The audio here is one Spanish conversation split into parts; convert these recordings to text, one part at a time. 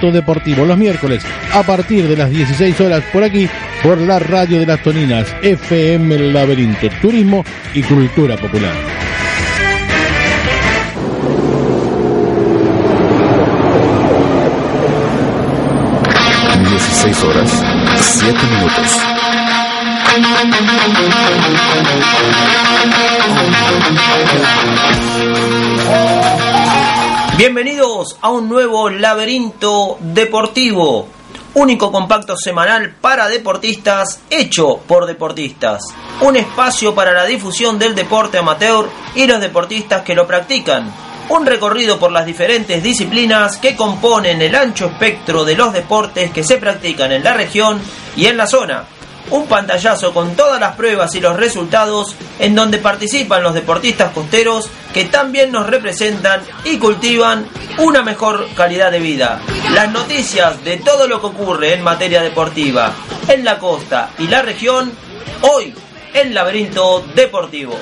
Deportivo los miércoles a partir de las 16 horas por aquí por la radio de las Toninas FM Laberinto Turismo y Cultura Popular. 16 horas, 7 minutos. Bienvenidos a un nuevo laberinto deportivo, único compacto semanal para deportistas hecho por deportistas, un espacio para la difusión del deporte amateur y los deportistas que lo practican, un recorrido por las diferentes disciplinas que componen el ancho espectro de los deportes que se practican en la región y en la zona un pantallazo con todas las pruebas y los resultados en donde participan los deportistas costeros que también nos representan y cultivan una mejor calidad de vida. Las noticias de todo lo que ocurre en materia deportiva en la costa y la región, hoy en Laberinto Deportivo.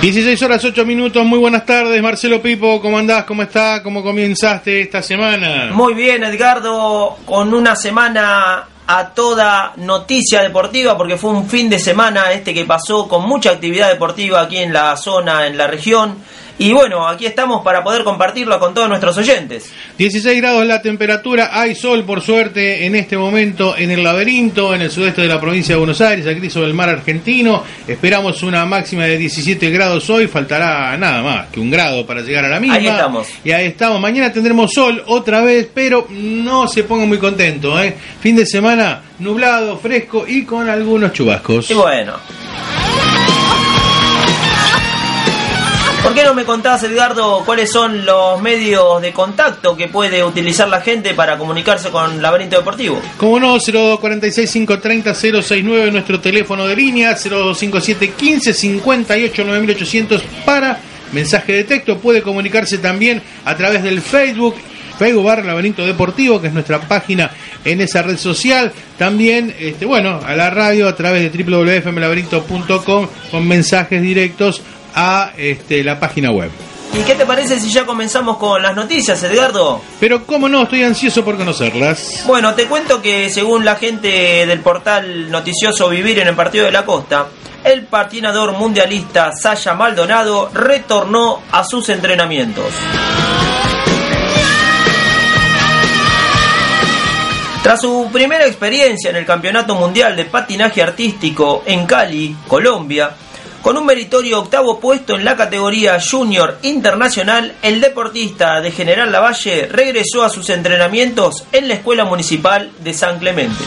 16 horas 8 minutos, muy buenas tardes Marcelo Pipo, ¿cómo andás? ¿Cómo está? ¿Cómo comenzaste esta semana? Muy bien Edgardo, con una semana a toda noticia deportiva porque fue un fin de semana este que pasó con mucha actividad deportiva aquí en la zona, en la región y bueno, aquí estamos para poder compartirlo con todos nuestros oyentes. 16 grados la temperatura, hay sol por suerte en este momento en el laberinto, en el sudeste de la provincia de Buenos Aires, aquí sobre el mar argentino. Esperamos una máxima de 17 grados hoy, faltará nada más que un grado para llegar a la misma. Ahí estamos. Y ahí estamos. Mañana tendremos sol otra vez, pero no se pongan muy contentos. ¿eh? Fin de semana nublado, fresco y con algunos chubascos. Y bueno. ¿Por qué no me contás, Edgardo, cuáles son los medios de contacto que puede utilizar la gente para comunicarse con Laberinto Deportivo? Como no, 0246-530-069, nuestro teléfono de línea, 0257-1558-9800 para mensaje de texto. Puede comunicarse también a través del Facebook, Facebook barra Laberinto Deportivo, que es nuestra página en esa red social. También, este, bueno, a la radio a través de www.fmlaberinto.com con mensajes directos a este, la página web. ¿Y qué te parece si ya comenzamos con las noticias, Edgardo? Pero cómo no, estoy ansioso por conocerlas. Bueno, te cuento que según la gente del portal noticioso Vivir en el Partido de la Costa, el patinador mundialista Sasha Maldonado retornó a sus entrenamientos. Tras su primera experiencia en el Campeonato Mundial de Patinaje Artístico en Cali, Colombia, con un meritorio octavo puesto en la categoría Junior Internacional, el deportista de General Lavalle regresó a sus entrenamientos en la Escuela Municipal de San Clemente.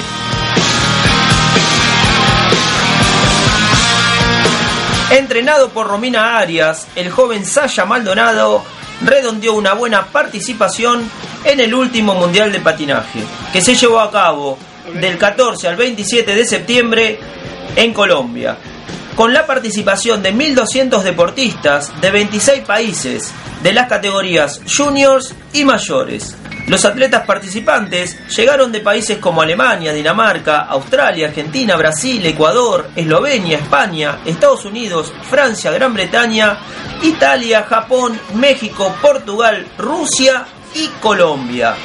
Entrenado por Romina Arias, el joven Sasha Maldonado redondeó una buena participación en el último Mundial de Patinaje, que se llevó a cabo del 14 al 27 de septiembre en Colombia con la participación de 1.200 deportistas de 26 países de las categorías juniors y mayores. Los atletas participantes llegaron de países como Alemania, Dinamarca, Australia, Argentina, Brasil, Ecuador, Eslovenia, España, Estados Unidos, Francia, Gran Bretaña, Italia, Japón, México, Portugal, Rusia y Colombia.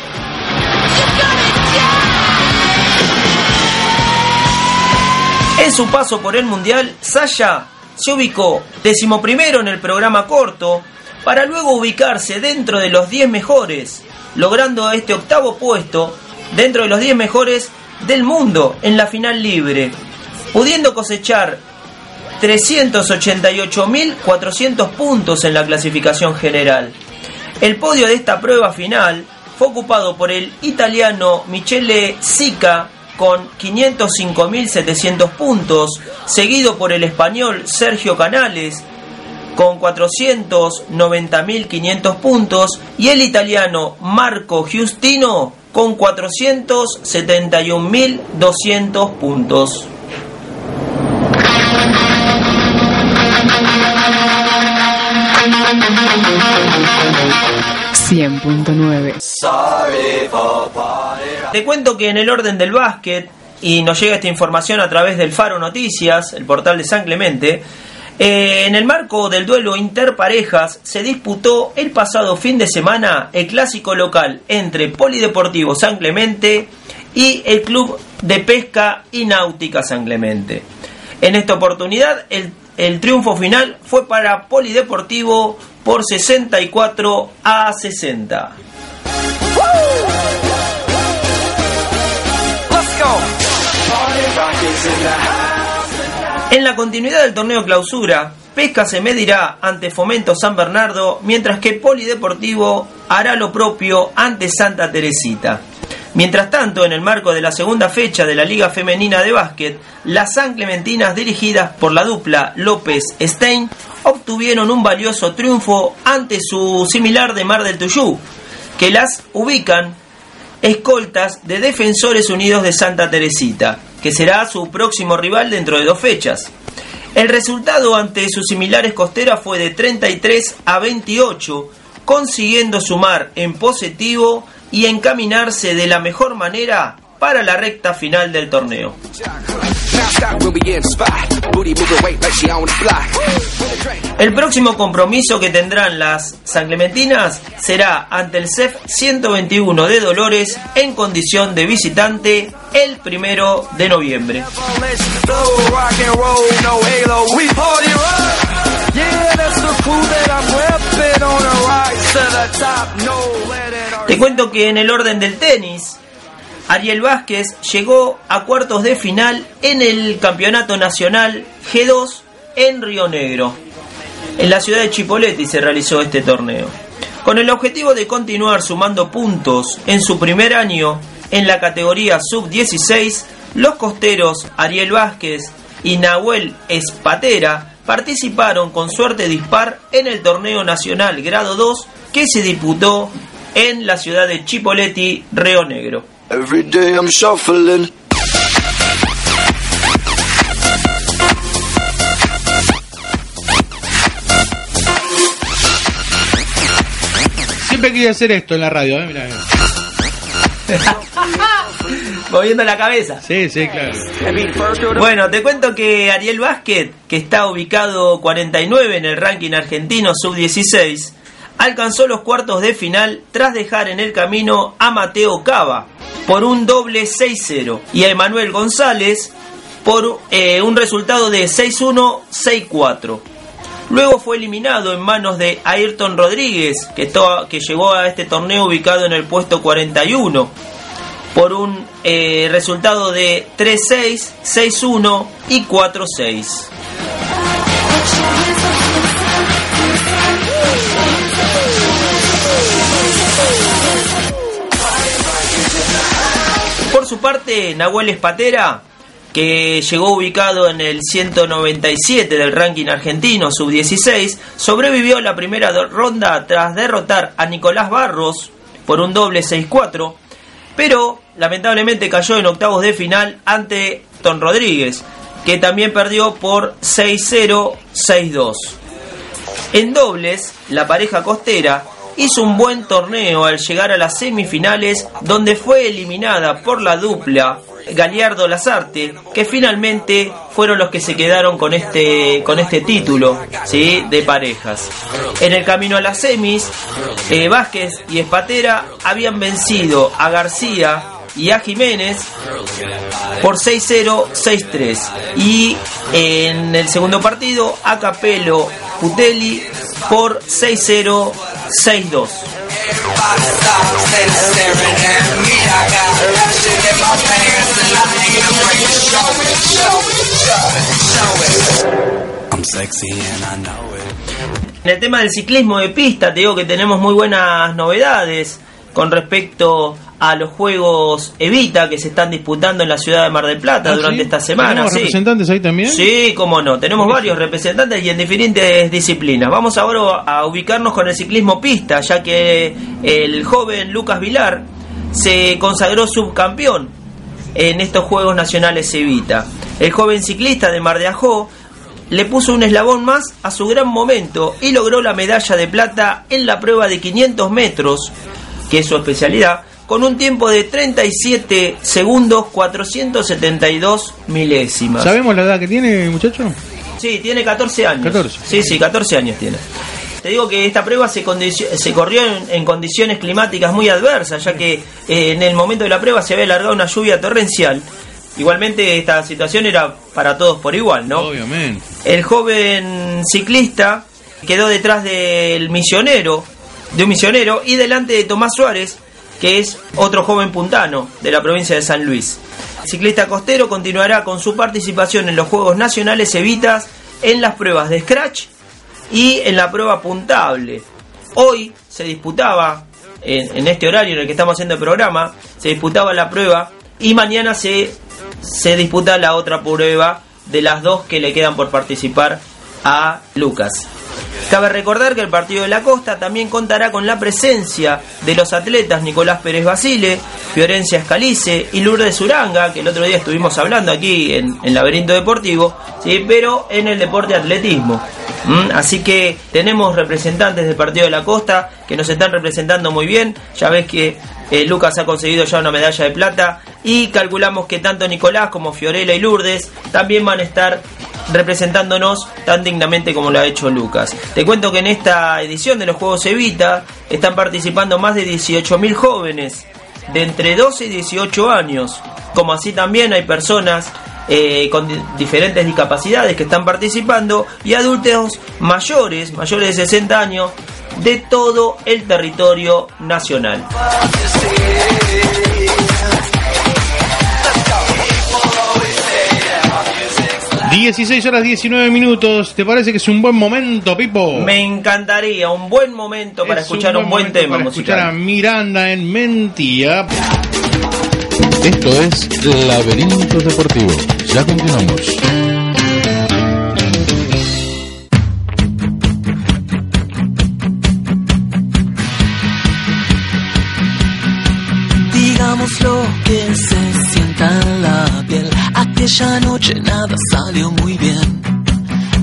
En su paso por el Mundial, Sasha se ubicó decimoprimero en el programa corto para luego ubicarse dentro de los 10 mejores, logrando este octavo puesto dentro de los 10 mejores del mundo en la final libre, pudiendo cosechar 388.400 puntos en la clasificación general. El podio de esta prueba final fue ocupado por el italiano Michele Sica con 505.700 puntos, seguido por el español Sergio Canales con 490.500 puntos y el italiano Marco Giustino con 471.200 puntos. 100.9 Te cuento que en el orden del básquet, y nos llega esta información a través del Faro Noticias, el portal de San Clemente, Eh, en el marco del duelo interparejas se disputó el pasado fin de semana el clásico local entre Polideportivo San Clemente y el Club de Pesca y Náutica San Clemente. En esta oportunidad el, el triunfo final fue para Polideportivo por 64 a 60. En la continuidad del torneo clausura, Pesca se medirá ante Fomento San Bernardo, mientras que Polideportivo hará lo propio ante Santa Teresita. Mientras tanto, en el marco de la segunda fecha de la Liga Femenina de Básquet, las San Clementinas dirigidas por la dupla López-Stein obtuvieron un valioso triunfo ante su similar de Mar del Tuyú, que las ubican escoltas de Defensores Unidos de Santa Teresita, que será su próximo rival dentro de dos fechas. El resultado ante sus similares costeras fue de 33 a 28, consiguiendo sumar en positivo y encaminarse de la mejor manera para la recta final del torneo. El próximo compromiso que tendrán las San Clementinas será ante el CEF 121 de Dolores en condición de visitante el primero de noviembre. Te cuento que en el orden del tenis, Ariel Vázquez llegó a cuartos de final en el Campeonato Nacional G2 en Río Negro. En la ciudad de Chipoleti se realizó este torneo. Con el objetivo de continuar sumando puntos en su primer año en la categoría sub-16, los costeros Ariel Vázquez y Nahuel Espatera participaron con suerte dispar en el torneo nacional grado 2 que se disputó en la ciudad de Chipoleti, Río Negro. Every day I'm shuffling. Siempre quería hacer esto en la radio, ¿eh? Mirá. Moviendo la cabeza. Sí, sí, claro. Bueno, te cuento que Ariel Vázquez, que está ubicado 49 en el ranking argentino sub-16, alcanzó los cuartos de final tras dejar en el camino a Mateo Cava por un doble 6-0 y a Emanuel González por eh, un resultado de 6-1, 6-4. Luego fue eliminado en manos de Ayrton Rodríguez, que, que llegó a este torneo ubicado en el puesto 41, por un eh, resultado de 3-6, 6-1 y 4-6. Su parte, Nahuel Espatera, que llegó ubicado en el 197 del ranking argentino, sub-16, sobrevivió la primera ronda tras derrotar a Nicolás Barros por un doble 6-4, pero lamentablemente cayó en octavos de final ante Ton Rodríguez, que también perdió por 6-0, 6-2. En dobles, la pareja costera hizo un buen torneo al llegar a las semifinales donde fue eliminada por la dupla Galiardo Lazarte, que finalmente fueron los que se quedaron con este con este título ¿sí? de parejas. En el camino a las semis, eh, Vázquez y Espatera habían vencido a García y a Jiménez por 6-0, 6-3. Y en el segundo partido, a Capello Putelli por 6-0, 6-2. En el tema del ciclismo de pista, te digo que tenemos muy buenas novedades con respecto a los Juegos Evita que se están disputando en la ciudad de Mar del Plata ah, durante esta semana. ¿Tenemos representantes ahí también? Sí, cómo no. Tenemos varios representantes y en diferentes disciplinas. Vamos ahora a ubicarnos con el ciclismo pista, ya que el joven Lucas Vilar se consagró subcampeón en estos Juegos Nacionales Evita. El joven ciclista de Mar de Ajó le puso un eslabón más a su gran momento y logró la medalla de plata en la prueba de 500 metros, que es su especialidad, con un tiempo de 37 segundos 472 milésimas. ¿Sabemos la edad que tiene, muchacho? Sí, tiene 14 años. 14. Sí, sí, 14 años tiene. Te digo que esta prueba se, se corrió en, en condiciones climáticas muy adversas, ya que eh, en el momento de la prueba se había alargado una lluvia torrencial. Igualmente esta situación era para todos por igual, ¿no? Obviamente. El joven ciclista quedó detrás del misionero, de un misionero, y delante de Tomás Suárez, que es otro joven puntano de la provincia de San Luis. El ciclista costero continuará con su participación en los Juegos Nacionales Evitas en las pruebas de Scratch y en la prueba puntable. Hoy se disputaba, en, en este horario en el que estamos haciendo el programa, se disputaba la prueba y mañana se, se disputa la otra prueba de las dos que le quedan por participar a Lucas. Cabe recordar que el partido de la costa también contará con la presencia de los atletas Nicolás Pérez Basile, Fiorencia Escalice y Lourdes Uranga, que el otro día estuvimos hablando aquí en, en Laberinto Deportivo, ¿sí? pero en el deporte atletismo. ¿Mm? Así que tenemos representantes del partido de la costa que nos están representando muy bien. Ya ves que eh, Lucas ha conseguido ya una medalla de plata y calculamos que tanto Nicolás como Fiorella y Lourdes también van a estar representándonos tan dignamente como lo ha hecho Lucas. Te cuento que en esta edición de los Juegos Evita están participando más de 18.000 jóvenes de entre 12 y 18 años, como así también hay personas eh, con di- diferentes discapacidades que están participando y adultos mayores, mayores de 60 años, de todo el territorio nacional. 16 horas 19 minutos. ¿Te parece que es un buen momento, Pipo? Me encantaría un buen momento para Es escuchar un buen, tema para escuchar a musical. Miranda en Mentía. Esto es Laberinto Deportivo. Ya continuamos. Aquella noche nada salió muy bien.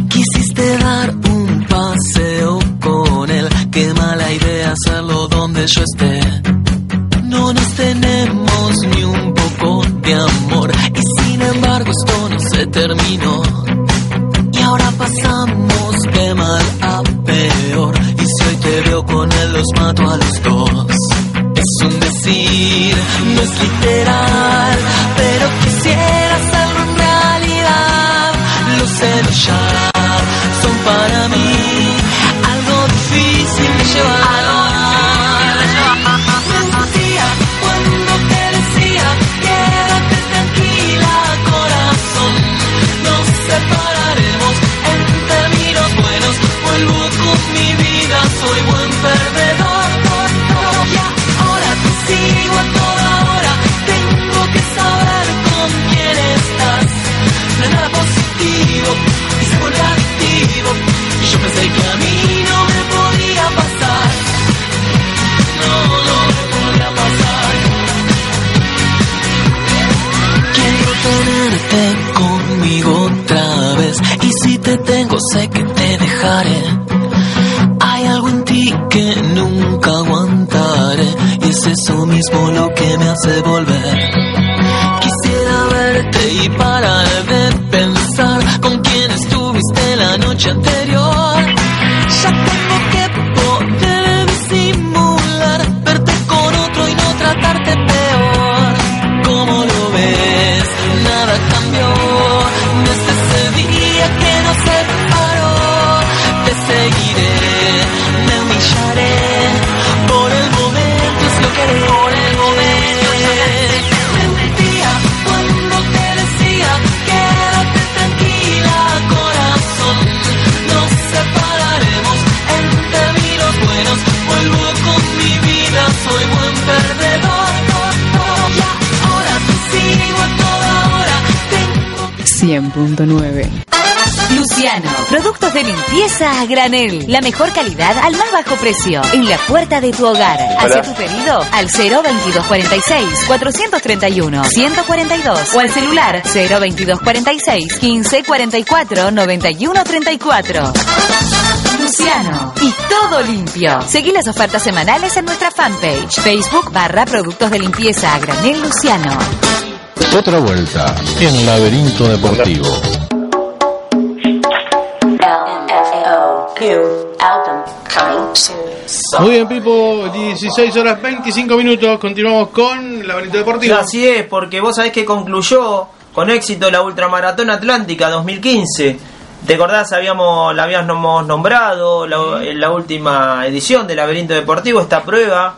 Quisiste dar un paseo con él. Qué mala idea hacerlo donde yo esté. No nos tenemos ni un poco de amor. Y sin embargo esto no se terminó. Y ahora pasamos de mal a peor. Y si hoy te veo con él, los mato a los dos. Es un decir, no es literal, Luciano, productos de limpieza a granel. La mejor calidad al más bajo precio. En la puerta de tu hogar. Haz tu pedido al 02246 431 142 o al celular 02246 1544 9134. Luciano y todo limpio. Seguí las ofertas semanales en nuestra fanpage, Facebook barra Productos de Limpieza a Granel Luciano. Otra vuelta en Laberinto Deportivo. Muy bien, Pipo, 16 horas 25 minutos. Continuamos con Laberinto Deportivo. Así es, porque vos sabés que concluyó con éxito la Ultramaratón Atlántica 2015. ¿Te acordás? Habíamos, la habíamos nombrado la, en la última edición del Laberinto Deportivo, esta prueba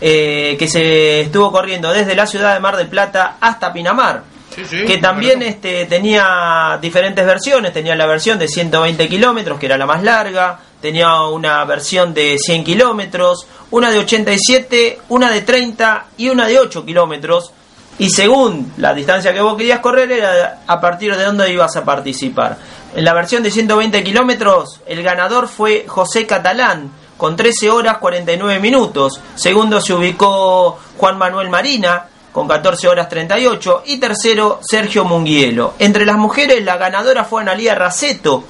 eh, que se estuvo corriendo desde la ciudad de Mar del Plata hasta Pinamar. Sí, sí, que también este, tenía diferentes versiones, tenía la versión de 120 kilómetros, que era la más larga, tenía una versión de 100 kilómetros, una de 87, una de 30 y una de 8 kilómetros, y según la distancia que vos querías correr era a partir de dónde ibas a participar. En la versión de 120 kilómetros, el ganador fue José Catalán, con 13 horas 49 minutos. Segundo se ubicó Juan Manuel Marina, con 14 horas 38. Y tercero, Sergio Munguielo. Entre las mujeres, la ganadora fue Analía Raceto,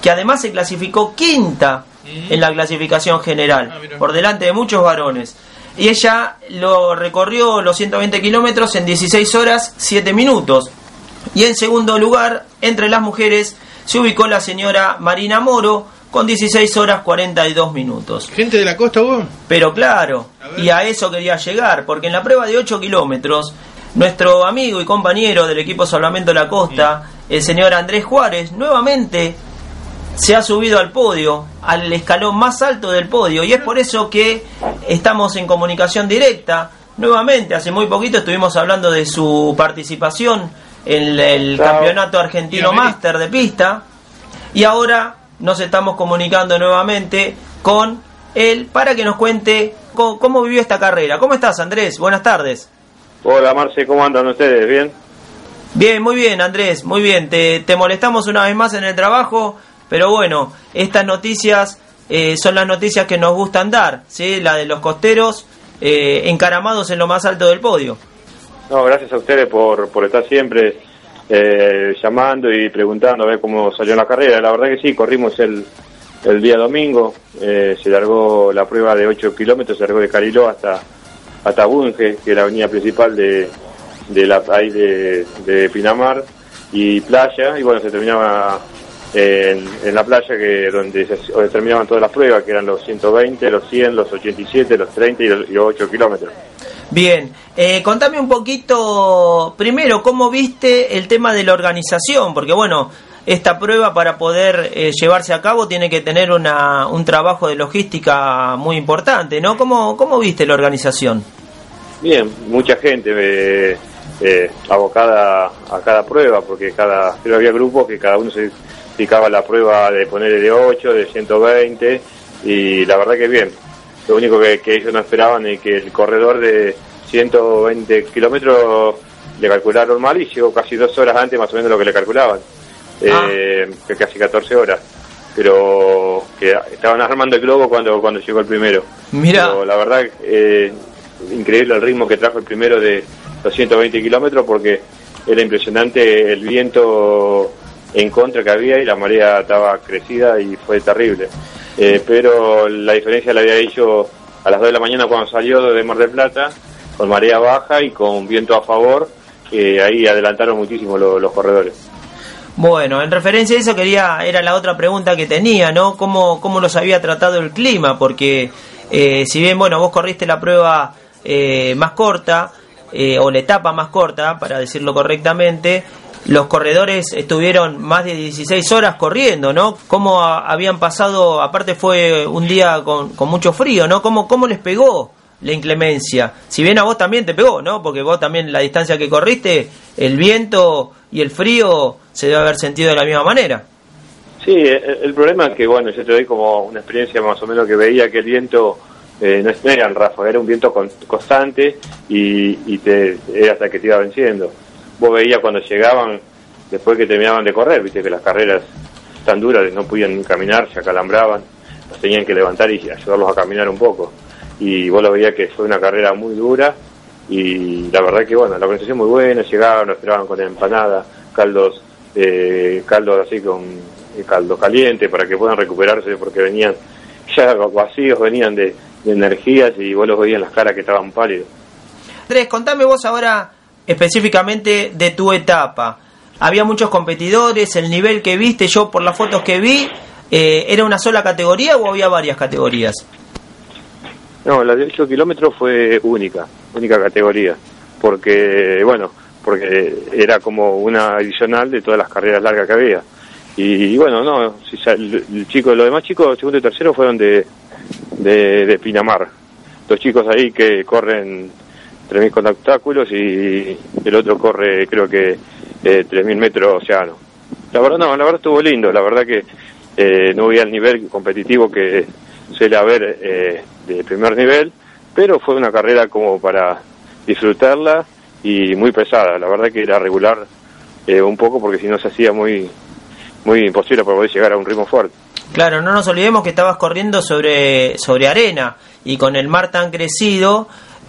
que además se clasificó quinta en la clasificación general, Ah, por delante de muchos varones. Y ella lo recorrió los 120 kilómetros en 16 horas 7 minutos. Y en segundo lugar, entre las mujeres, se ubicó la señora Marina Moro con 16 horas 42 minutos. Gente de la costa, vos. Pero claro, A y a eso quería llegar, porque en la prueba de 8 kilómetros, nuestro amigo y compañero del equipo Salvamento La Costa, el señor Andrés Juárez, nuevamente se ha subido al podio, al escalón más alto del podio, y es por eso que estamos en comunicación directa. Nuevamente, hace muy poquito estuvimos hablando de su participación en el Chao. Campeonato Argentino. Máster de Pista, y ahora nos estamos comunicando nuevamente con él para que nos cuente cómo, cómo vivió esta carrera. ¿Cómo estás, Andrés? Buenas tardes. Hola Marce, ¿cómo andan ustedes? ¿Bien? Bien, muy bien, Andrés, muy bien. Te, te molestamos una vez más en el trabajo, pero bueno, estas noticias eh, son las noticias que nos gustan dar, ¿sí? La de los costeros eh, encaramados en lo más alto del podio. No, gracias a ustedes por, por estar siempre eh, llamando y preguntando a ver cómo salió la carrera. La verdad que sí, corrimos el, el día domingo, eh, se largó la prueba de 8 kilómetros, se largó de Cariló hasta, hasta Bunge, que es la avenida principal de, de la ahí de, Pinamar, y playa, y bueno, se terminaba en, la playa que donde se terminaban todas las pruebas, que eran los 120, los 100, los 87, los 30 y los, y los 8 kilómetros. Bien, eh, contame un poquito, primero, cómo viste el tema de la organización, porque bueno, esta prueba para poder eh, llevarse a cabo tiene que tener una, un trabajo de logística muy importante, ¿no? ¿Cómo, cómo viste la organización? Bien, mucha gente eh, eh, abocada a cada prueba, porque cada pero había grupos que cada uno se picaba la prueba de poner de 8, de 120, y la verdad que bien. Lo único que, que ellos no esperaban es que el corredor de 120 kilómetros le calcularon mal y llegó casi dos horas antes más o menos de lo que le calculaban, eh, que casi 14 horas. Pero que estaban armando el globo cuando, cuando llegó el primero. Mira, Pero la verdad, eh, increíble el ritmo que trajo el primero de los 120 kilómetros porque era impresionante el viento en contra que había y la marea estaba crecida y fue terrible. Eh, pero la diferencia la había hecho a las 2 de la mañana cuando salió de Mar del Plata, con marea baja y con viento a favor, que ahí adelantaron muchísimo lo- los corredores. Bueno, en referencia a eso quería, era la otra pregunta que tenía, ¿no? ¿Cómo, cómo los había tratado el clima? Porque eh, si bien, bueno, vos corriste la prueba eh, más corta, eh, o la etapa más corta, para decirlo correctamente, los corredores estuvieron más de 16 horas corriendo, ¿no? ¿Cómo habían pasado, aparte fue un día con, con mucho frío, ¿no? ¿Cómo, ¿Cómo les pegó la inclemencia? Si bien a vos también te pegó, ¿no? Porque vos también la distancia que corriste, el viento y el frío se debe haber sentido de la misma manera. Sí, el, el problema es que, bueno, yo te doy como una experiencia más o menos que veía que el viento eh, no es- no era un viento con- constante y, te, era hasta que te iba venciendo. Vos veías cuando llegaban, después que terminaban de correr, viste que las carreras tan duras, no podían caminar, se acalambraban, los tenían que levantar y ayudarlos a caminar un poco. Y vos lo veías que fue una carrera muy dura y la verdad que, bueno, la organización muy buena, llegaban, lo esperaban con empanada, caldos, eh, caldos así con eh, caldo caliente para que puedan recuperarse porque venían ya vacíos, venían de, de energías y vos los veías en las caras que estaban pálidos. Andrés, contame vos ahora específicamente de tu etapa. Había muchos competidores, el nivel que viste, yo por las fotos que vi, eh, ¿era una sola categoría o había varias categorías? No, la de 8 kilómetros fue única, única categoría, porque, bueno, porque era como una adicional de todas las carreras largas que había. Y, bueno, no, si el, el chico, los demás chicos, segundo y tercero, fueron de, de, de Pinamar. Dos chicos ahí que corren 3.000 con obstáculos y el otro corre, creo que, eh, 3.000 metros océano. La verdad, no, la verdad estuvo lindo, la verdad que eh, no había el nivel competitivo que suele haber eh, de primer nivel, pero fue una carrera como para disfrutarla y muy pesada. La verdad que era regular eh, un poco porque si no se hacía muy muy imposible para poder llegar a un ritmo fuerte. Claro, no nos olvidemos que estabas corriendo sobre, sobre arena y con el mar tan crecido,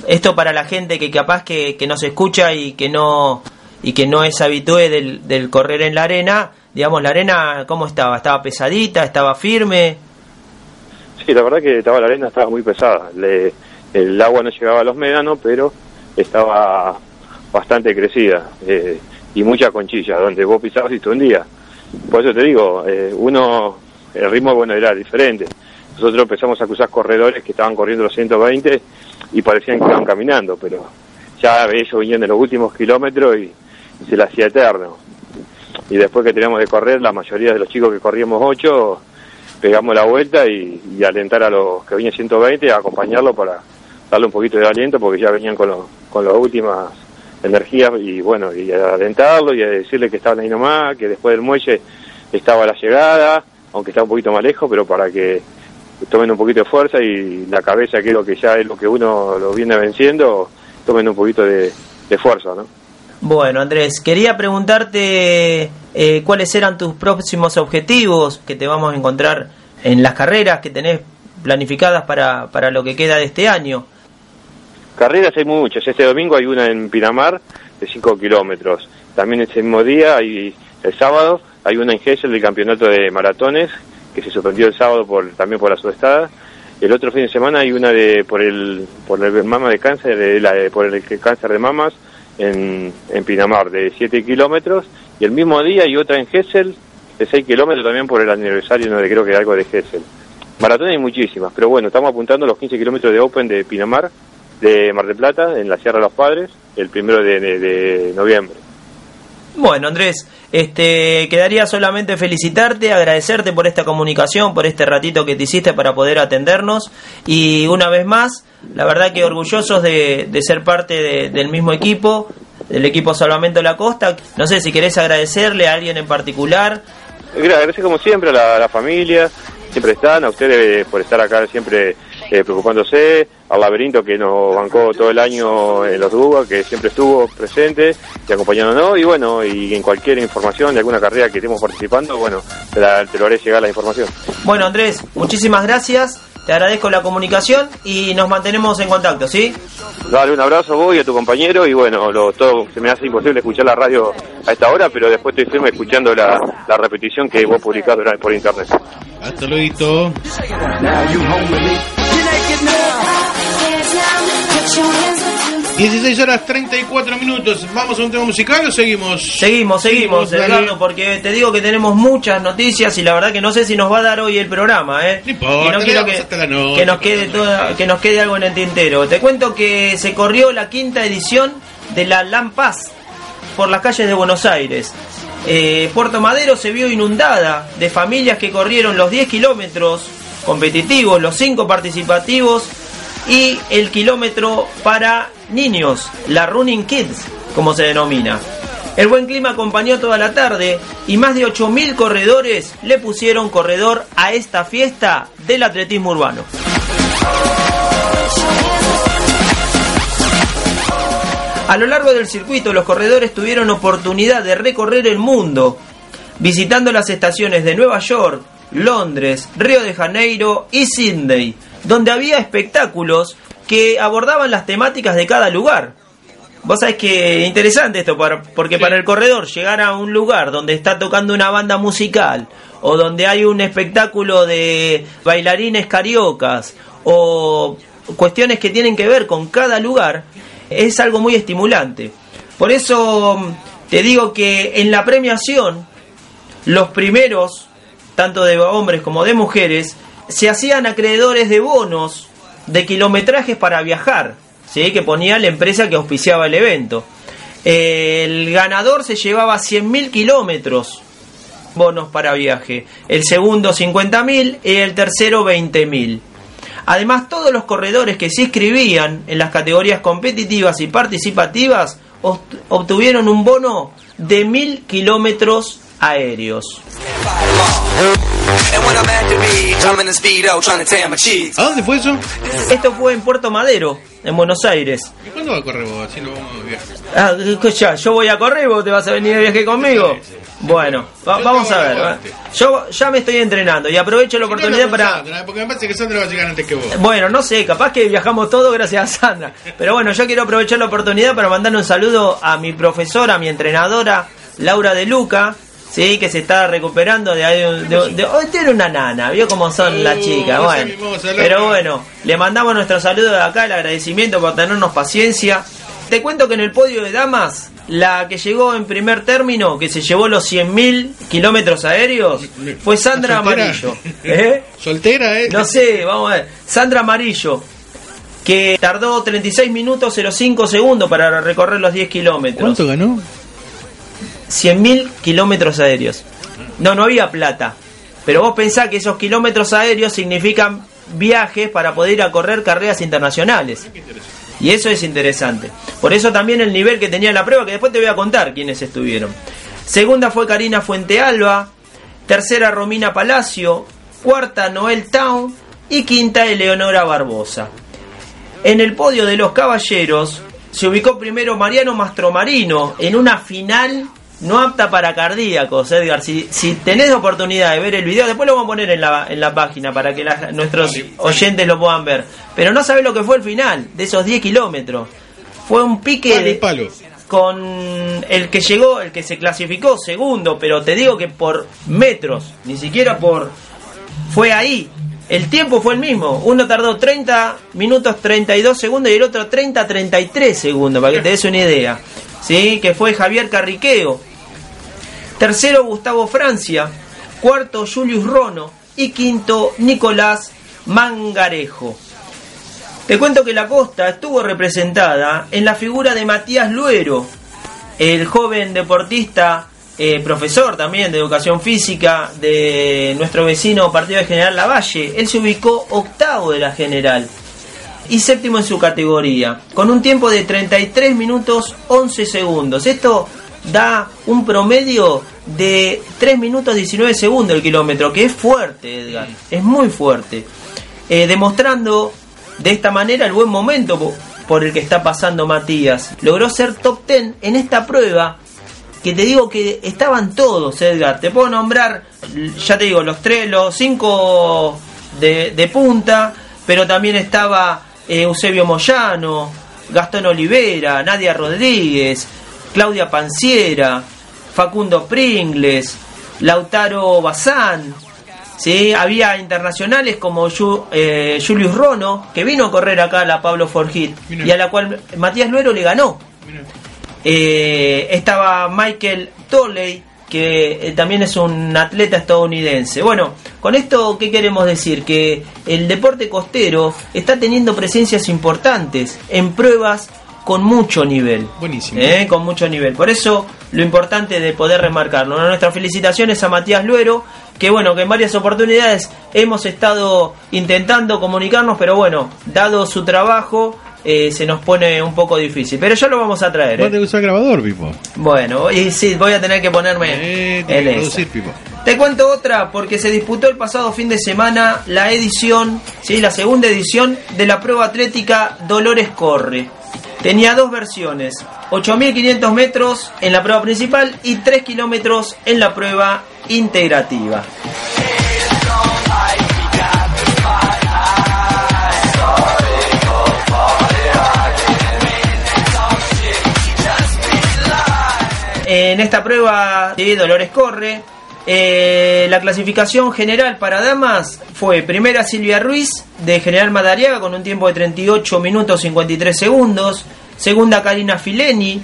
esto para la gente que capaz que, que nos escucha y que no y que no es habitué del, del correr en la arena, digamos, la arena, ¿cómo estaba? ¿Estaba pesadita? ¿Estaba firme? Sí, la verdad que estaba la arena estaba muy pesada. Le- el agua no llegaba a los médanos, pero estaba bastante crecida eh, y mucha conchilla, donde vos pisabas y te hundía. Por eso te digo, eh, uno, el ritmo bueno era diferente. Nosotros empezamos a cruzar corredores que estaban corriendo los 120 y parecían que iban caminando, pero ya ellos venían de los últimos kilómetros y, se le hacía eterno. Y después que teníamos de correr, la mayoría de los chicos que corríamos 8, pegamos la vuelta y, y alentar a los que venían 120, a acompañarlo para darle un poquito de aliento porque ya venían con, lo- con las últimas energías y bueno, y alentarlo y a decirle que estaban ahí nomás, que después del muelle estaba la llegada, aunque está un poquito más lejos, pero para que tomen un poquito de fuerza y la cabeza, que es lo que ya es lo que uno lo viene venciendo, tomen un poquito de, de fuerza, ¿no? Bueno, Andrés, quería preguntarte eh, cuáles eran tus próximos objetivos que te vamos a encontrar en las carreras que tenés planificadas para, para lo que queda de este año. Carreras hay muchas. Este domingo hay una en Pinamar de 5 kilómetros. También ese mismo día, hay, el sábado, hay una en Gesell del campeonato de maratones que se suspendió el sábado por, también por la subestada. El otro fin de semana hay una de por el por el mama de cáncer, de la, por el cáncer de mamas en, en Pinamar de 7 kilómetros. Y el mismo día hay otra en Gesell de 6 kilómetros también por el aniversario, no de creo que algo de Gesell. Maratones hay muchísimas, pero bueno, estamos apuntando los 15 kilómetros de Open de Pinamar, de Mar del Plata, en la Sierra de los Padres, el primero de noviembre. Bueno, Andrés, este quedaría solamente felicitarte, agradecerte por esta comunicación, por este ratito que te hiciste para poder atendernos y una vez más, la verdad que orgullosos de, ser parte de- del mismo equipo, del equipo Salvamento La Costa. No sé si querés agradecerle a alguien en particular. Gra- Gracias como siempre a la, a la familia, siempre están, a ustedes por estar acá siempre eh, preocupándose, al laberinto que nos bancó todo el año en los Dugas, que siempre estuvo presente y acompañándonos, y bueno, y en cualquier información de alguna carrera que estemos participando, bueno, te, la- te lo haré llegar la información. Bueno, Andrés, muchísimas gracias, te agradezco la comunicación y nos mantenemos en contacto, ¿sí? Dale un abrazo a vos y a tu compañero y bueno, lo, todo se me hace imposible escuchar la radio a esta hora, pero después estoy firme escuchando la, la repetición que vos publicás por internet. Hasta luego. 16 horas 34 minutos. ¿Vamos a un tema musical o seguimos? Seguimos, seguimos. Edgardo, porque te digo que tenemos muchas noticias y la verdad que no sé si nos va a dar hoy el programa, ¿eh? No importa, y no quiero que, hasta la noche, que nos no quede toda, que nos quede algo en el tintero. Te cuento que se corrió la quinta edición de la Lampaz por las calles de Buenos Aires. Eh, Puerto Madero se vio inundada de familias que corrieron los 10 kilómetros competitivos, los 5 participativos y el kilómetro para niños, la Running Kids, como se denomina. El buen clima acompañó toda la tarde y más de 8.000 corredores le pusieron corredor a esta fiesta del atletismo urbano. A lo largo del circuito los corredores tuvieron oportunidad de recorrer el mundo, visitando las estaciones de Nueva York, Londres, Río de Janeiro y Sydney, donde había espectáculos que abordaban las temáticas de cada lugar. Vos sabés que interesante esto, porque para el corredor llegar a un lugar donde está tocando una banda musical, o donde hay un espectáculo de bailarines cariocas, o cuestiones que tienen que ver con cada lugar, es algo muy estimulante. Por eso mm, te digo que en la premiación, los primeros tanto de hombres como de mujeres, se hacían acreedores de bonos de kilometrajes para viajar, ¿sí? que ponía la empresa que auspiciaba el evento. El ganador se llevaba 100.000 kilómetros bonos para viaje, el segundo 50.000 y el tercero 20.000. Además, todos los corredores que se inscribían en las categorías competitivas y participativas obt- obtuvieron un bono de 1.000 kilómetros aéreos. ¿A dónde fue eso? Esto fue en Puerto Madero, en Buenos Aires. ¿Y cuándo va a correr vos? Así nos vamos de viaje. Ah, escucha, yo voy a correr, vos te vas a venir de viaje conmigo. Bueno, va- vamos a ver. aguante. Yo ya me estoy entrenando y aprovecho la oportunidad para... Sandra, Porque me parece que Sandra va a llegar antes que vos. Bueno, no sé, capaz que viajamos todos gracias a Sandra. Pero bueno, yo quiero aprovechar la oportunidad para mandarle un saludo a mi profesora, a mi entrenadora, Laura de Luca, sí, que se está recuperando de, de, de- de- hoy tiene una nana, vio cómo son las Oh, chicas, bueno. Pero bueno, le mandamos nuestro saludo de acá, el agradecimiento por tenernos paciencia. Te cuento que en el podio de damas, la que llegó en primer término, que se llevó los 100.000 kilómetros aéreos, fue Sandra ¿Soltera? Amarillo. ¿Eh? Soltera, ¿eh? No sé, vamos a ver. Sandra Amarillo, que tardó 36 minutos 05 segundos para recorrer los 10 kilómetros. ¿Cuánto ganó? 100.000 kilómetros aéreos. No, no había plata. Pero vos pensás que esos kilómetros aéreos significan viajes para poder ir a correr carreras internacionales. Y eso es interesante. Por eso también el nivel que tenía la prueba, que después te voy a contar quiénes estuvieron. Segunda fue Karina Fuentealba. Tercera Romina Palacio. Cuarta Noel Town. Y quinta Eleonora Barbosa. En el podio de los caballeros se ubicó primero Mariano Mastromarino en una final no apta para cardíacos, Edgar. Si, si tenés oportunidad de ver el video, después lo vamos a poner en la, en la página para que la- nuestros oyentes lo puedan ver. Pero no sabés lo que fue el final de esos 10 kilómetros. Fue un pique de, palo. con el que llegó, el que se clasificó segundo, pero te digo que por metros, ni siquiera por... Fue ahí. El tiempo fue el mismo. Uno tardó 30 minutos 32 segundos y el otro 30 33 segundos, para que te des una idea. ¿Sí? Que fue Javier Carriqueo. Tercero Gustavo Francia. Cuarto Julius Rono. Y quinto Nicolás Mangarejo. Te cuento que la costa estuvo representada en la figura de Matías Luero, el joven deportista, eh, profesor también de educación física de nuestro vecino partido de General Lavalle. Él se ubicó octavo de la general y séptimo en su categoría, con un tiempo de 33 minutos 11 segundos. Esto da un promedio de 3 minutos 19 segundos el kilómetro, que es fuerte, Edgar, es muy fuerte. Eh, demostrando de esta manera el buen momento po- por el que está pasando Matías. Logró ser top 10 en esta prueba que te digo que estaban todos, Edgar. Te puedo nombrar, ya te digo, los tres, los cinco de, de punta, pero también estaba eh, Eusebio Moyano, Gastón Olivera, Nadia Rodríguez, Claudia Panciera, Facundo Pringles, Lautaro Bazán. ¿sí? Había internacionales como Ju- eh, Julius Rono, que vino a correr acá a la Pablo Forgit, y a la cual Matías Luero le ganó. Eh, estaba Michael Tolley, que eh, también es un atleta estadounidense. Bueno, con esto, ¿qué queremos decir? Que el deporte costero está teniendo presencias importantes en pruebas con mucho nivel. Buenísimo. ¿eh? Con mucho nivel. Por eso, lo importante de poder remarcarlo. Nuestras felicitaciones a Matías Luero, que bueno, que en varias oportunidades hemos estado intentando comunicarnos, pero bueno, dado su trabajo, eh, se nos pone un poco difícil. Pero ya lo vamos a traer. Vos ¿eh? tenés que usar grabador, Pipo. Bueno, y sí, voy a tener que ponerme Eh, en que producir, Pipo. Te cuento otra porque se disputó el pasado fin de semana la edición, sí, la segunda edición de la prueba atlética Dolores Corre. Tenía dos versiones, 8.500 metros en la prueba principal y 3 kilómetros en la prueba integrativa. En esta prueba Dolores Corre, eh, la clasificación general para damas fue primera Silvia Ruiz de General Madariaga con un tiempo de 38 minutos 53 segundos, segunda Karina Fileni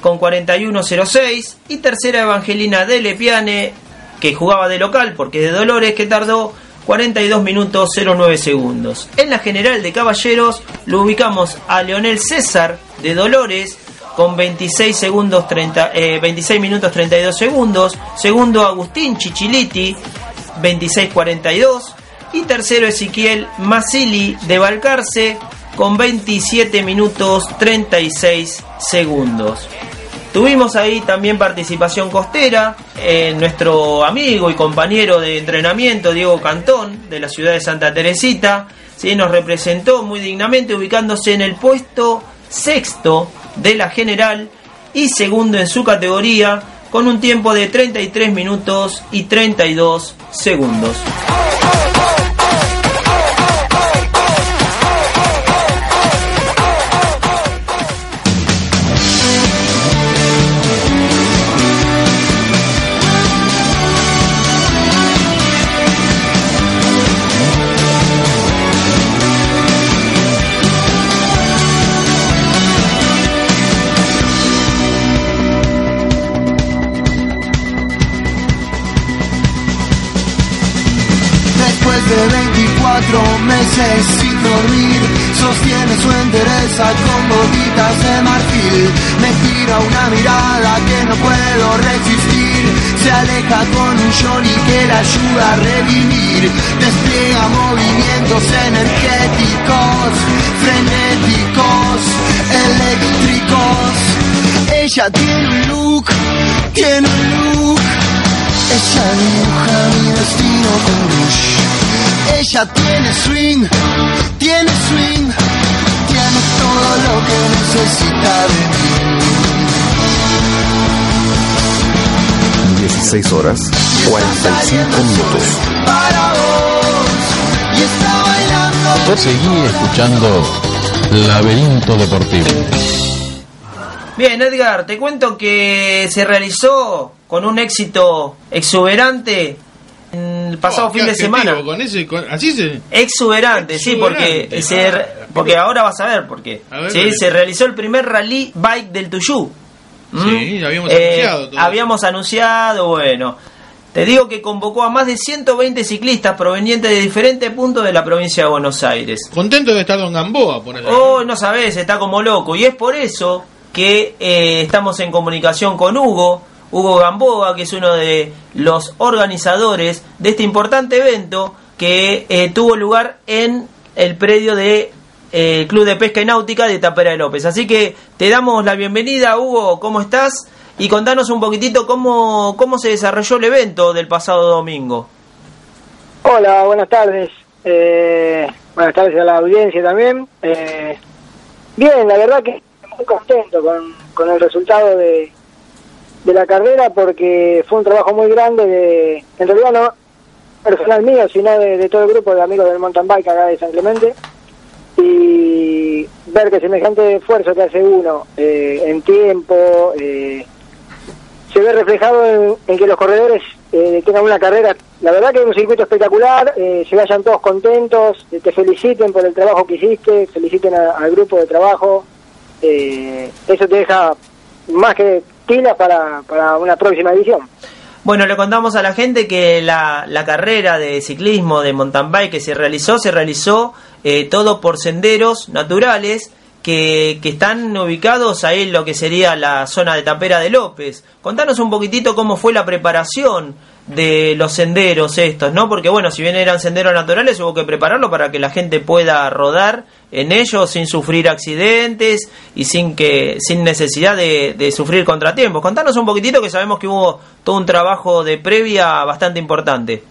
con 41.06 y tercera Evangelina Dele Piane que jugaba de local porque de Dolores, que tardó 42 minutos 09 segundos. En la general de caballeros lo ubicamos a Leonel César de Dolores con 26 segundos 30, eh, 26 minutos 32 segundos. Segundo Agustín Chichiliti 26.42 y tercero Ezequiel Masili de Balcarce con 27 minutos 36 segundos. Tuvimos ahí también participación costera, eh, nuestro amigo y compañero de entrenamiento Diego Cantón de la ciudad de Santa Teresita, ¿sí? nos representó muy dignamente ubicándose en el puesto sexto de la general y segundo en su categoría con un tiempo de 33 minutos y 32 segundos. 24 meses sin dormir, sostiene su entereza con botitas de marfil. Me tira una mirada que no puedo resistir. Se aleja con un Johnny que la ayuda a revivir. Despliega movimientos energéticos, frenéticos, eléctricos. Ella tiene un look, tiene un look. Ella dibuja mi destino con Rush. Ella tiene swing, tiene swing, tiene todo lo que necesita de mí. 16 horas 45 minutos. Para vos, y está bailando. Seguí escuchando Laberinto Deportivo. Bien, Edgar, te cuento que se realizó con un éxito exuberante el pasado Oh, fin de semana. Con ese, con- así se. Exuberante, sí, porque Exuberante. se, Ah, porque ahora vas a ver por qué. Ver, Sí, se realizó el primer rally bike del Tuyú. ¿Mm? Sí, habíamos Eh, anunciado todo. Habíamos anunciado, bueno. Te digo que convocó a más de 120 ciclistas provenientes de diferentes puntos de la provincia de Buenos Aires. Contento de estar Don Gamboa, por allá. Oh, no sabes, está como loco. Y es por eso que eh, estamos en comunicación con Hugo, Hugo Gamboa, que es uno de los organizadores de este importante evento que eh, tuvo lugar en el predio de eh, Club de Pesca y Náutica de Tapera de López. Así que te damos la bienvenida, Hugo, ¿cómo estás? Y contanos un poquitito cómo, cómo se desarrolló el evento del pasado domingo. Hola, buenas tardes. Eh, buenas tardes a la audiencia también. Eh, bien, la verdad que muy contento con, con el resultado de, de la carrera porque fue un trabajo muy grande de, en realidad no personal mío, sino de, todo el grupo de amigos del mountain bike acá de San Clemente. Y ver que semejante esfuerzo que hace uno eh, en tiempo eh, se ve reflejado en, que los corredores eh, tengan una carrera, la verdad que es un circuito espectacular, eh, se vayan todos contentos, eh, te feliciten por el trabajo que hiciste, feliciten al grupo de trabajo, eh, eso te deja más que para, para una próxima edición. Bueno, le contamos a la gente que la, la carrera de ciclismo de mountain bike que se realizó, se realizó eh, todo por senderos naturales que, que están ubicados ahí en lo que sería la zona de Tapera de López. Contanos un poquitito cómo fue la preparación de los senderos estos, ¿no? Porque bueno, si bien eran senderos naturales, hubo que prepararlo para que la gente pueda rodar en ellos sin sufrir accidentes y sin que sin necesidad de, de sufrir contratiempos. Contanos un poquitito que sabemos que hubo todo un trabajo de previa bastante importante.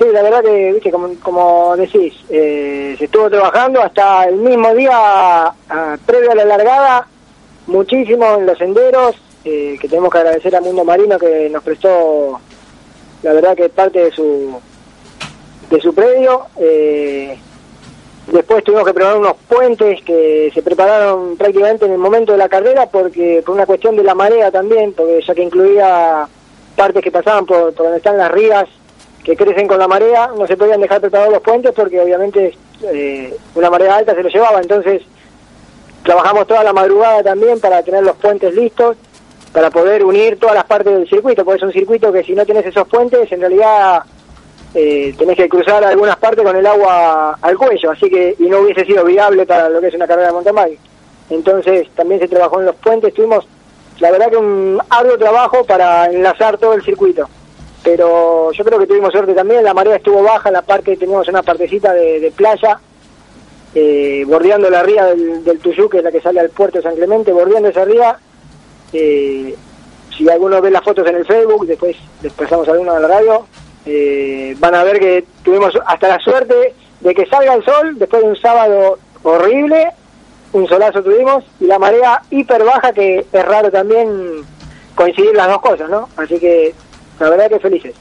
Sí, la verdad que, viste, como, como decís, eh, se estuvo trabajando hasta el mismo día ah, previo a la largada, muchísimo en los senderos, eh, que tenemos que agradecer a Mundo Marino que nos prestó, la verdad que parte de su de su predio. eh, después tuvimos que preparar unos puentes que se prepararon prácticamente en el momento de la carrera porque por una cuestión de la marea también, porque ya que incluía partes que pasaban por, por donde están las rías que crecen con la marea, no se podían dejar preparados los puentes porque obviamente eh, una marea alta se lo llevaba, entonces trabajamos toda la madrugada también para tener los puentes listos para poder unir todas las partes del circuito, porque es un circuito que si no tenés esos puentes, en realidad eh, tenés que cruzar algunas partes con el agua al cuello, así que y no hubiese sido viable para lo que es una carrera de mountain bike. Entonces también se trabajó en los puentes, tuvimos la verdad que un arduo trabajo para enlazar todo el circuito. Pero yo creo que tuvimos suerte también, la marea estuvo baja, la parte teníamos una partecita de, de playa, eh, bordeando la ría del, del Tuyú, que es la que sale al puerto de San Clemente, bordeando esa ría. Eh, si alguno ve las fotos en el Facebook, después les pasamos alguna a la radio, eh, van a ver que tuvimos hasta la suerte de que salga el sol después de un sábado horrible, un solazo tuvimos, y la marea hiper baja, que es raro también coincidir las dos cosas, ¿no? Así que la verdad que felices.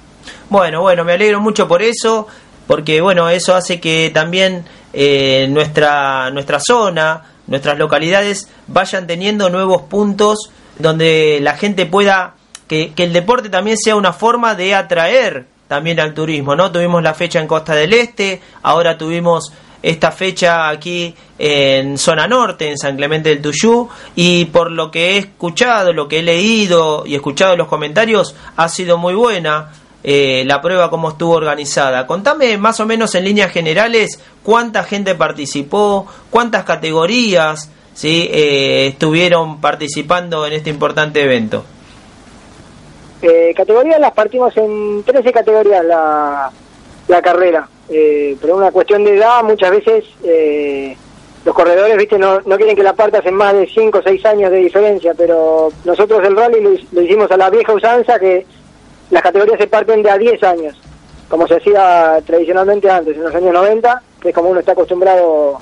Bueno, bueno, me alegro mucho por eso, porque bueno, eso hace que también eh, nuestra, nuestra zona, nuestras localidades vayan teniendo nuevos puntos donde la gente pueda, que, que el deporte también sea una forma de atraer también al turismo, ¿no? Tuvimos la fecha en Costa del Este, ahora tuvimos esta fecha aquí en zona norte, en San Clemente del Tuyú, y por lo que he escuchado, lo que he leído y escuchado los comentarios, ha sido muy buena eh, la prueba como estuvo organizada. Contame más o menos en líneas generales cuánta gente participó, cuántas categorías ¿sí? Eh, estuvieron participando en este importante evento. Eh, categorías las partimos en 13 categorías la, la carrera, eh, pero una cuestión de edad muchas veces eh, los corredores viste no, no quieren que la partas en más de 5 o 6 años de diferencia, pero nosotros el rally lo, lo hicimos a la vieja usanza que las categorías se parten de a 10 años, como se hacía tradicionalmente antes, en los años 90, que es como uno está acostumbrado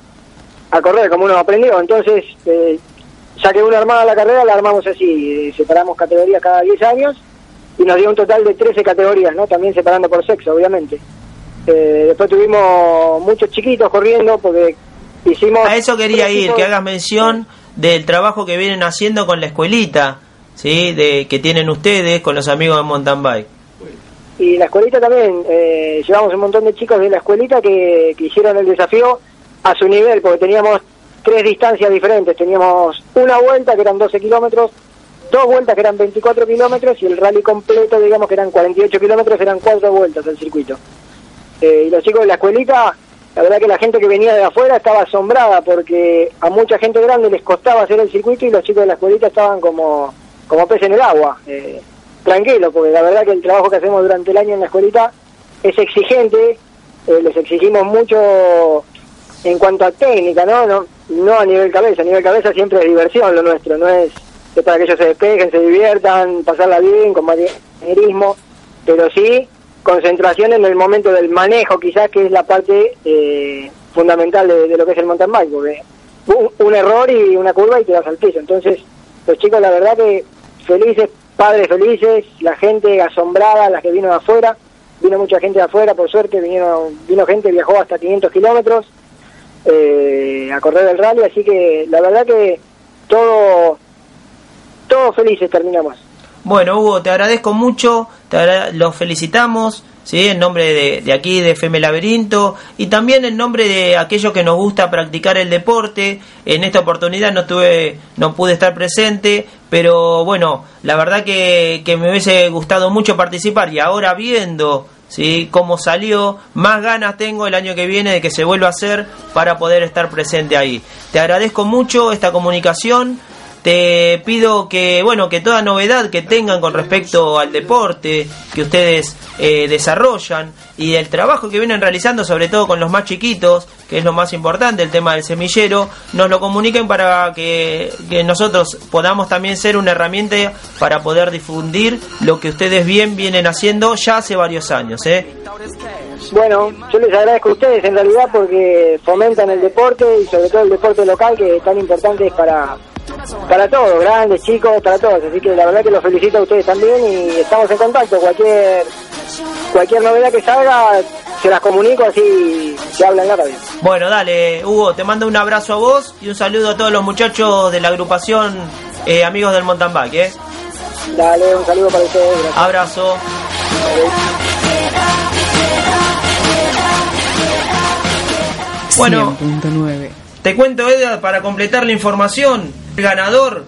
a correr, como uno aprendió. Entonces, eh, ya que uno armaba la carrera, la armamos así, eh, separamos categorías cada 10 años y nos dio un total de 13 categorías, ¿no? También separando por sexo, obviamente. Eh, después tuvimos muchos chiquitos corriendo porque hicimos... A eso quería ir, que hagas mención del trabajo que vienen haciendo con la escuelita, ¿sí? De, que tienen ustedes con los amigos de mountain bike. Y la escuelita también, eh, llevamos un montón de chicos de la escuelita que, que hicieron el desafío a su nivel, porque teníamos tres distancias diferentes. Teníamos una vuelta que eran 12 kilómetros, dos vueltas que eran 24 kilómetros y el rally completo, digamos que eran 48 kilómetros, eran cuatro vueltas al circuito. Eh, y los chicos de la escuelita, la verdad que la gente que venía de afuera estaba asombrada porque a mucha gente grande les costaba hacer el circuito y los chicos de la escuelita estaban como, como pez en el agua. Eh, tranquilo, porque la verdad que el trabajo que hacemos durante el año en la escuelita es exigente, eh, les exigimos mucho en cuanto a técnica, ¿no? ¿no? No a nivel cabeza, a nivel cabeza siempre es diversión lo nuestro, no es, es para que ellos se despejen, se diviertan, pasarla bien, compañerismo, pero sí concentración en el momento del manejo, quizás que es la parte eh, fundamental de, lo que es el mountain bike, porque un, error y una curva y te vas al piso. Entonces, los chicos, la verdad que felices, padres felices, la gente asombrada, las que vino de afuera, vino mucha gente de afuera, por suerte, vinieron, vino gente, viajó hasta 500 kilómetros eh, a correr el rally, así que la verdad que todo, todos felices terminamos. Bueno, Hugo, te agradezco mucho, te agra- los felicitamos, ¿sí? en nombre de, de aquí, de FM Laberinto, y también en nombre de aquellos que nos gusta practicar el deporte. En esta oportunidad no tuve, no pude estar presente, pero bueno, la verdad que, que me hubiese gustado mucho participar, y ahora viendo ¿sí? cómo salió, más ganas tengo el año que viene de que se vuelva a hacer para poder estar presente ahí. Te agradezco mucho esta comunicación. Te pido que, bueno, que toda novedad que tengan con respecto al deporte que ustedes eh, desarrollan y el trabajo que vienen realizando, sobre todo con los más chiquitos, que es lo más importante, el tema del semillero, nos lo comuniquen para que, que nosotros podamos también ser una herramienta para poder difundir lo que ustedes bien vienen haciendo ya hace varios años, ¿eh? Bueno, yo les agradezco a ustedes en realidad porque fomentan el deporte y sobre todo el deporte local que es tan importante para, para todos, grandes, chicos, para todos. Así que la verdad que los felicito a ustedes también y estamos en contacto. Cualquier cualquier novedad que salga se las comunico así se habla en la radio. Bueno, dale, Hugo, te mando un abrazo a vos y un saludo a todos los muchachos de la agrupación eh, Amigos del Mountain Bike, ¿eh? Dale, un saludo para ustedes. gracias. Abrazo. Bueno, 100.9. te cuento, Edgar, para completar la información, el ganador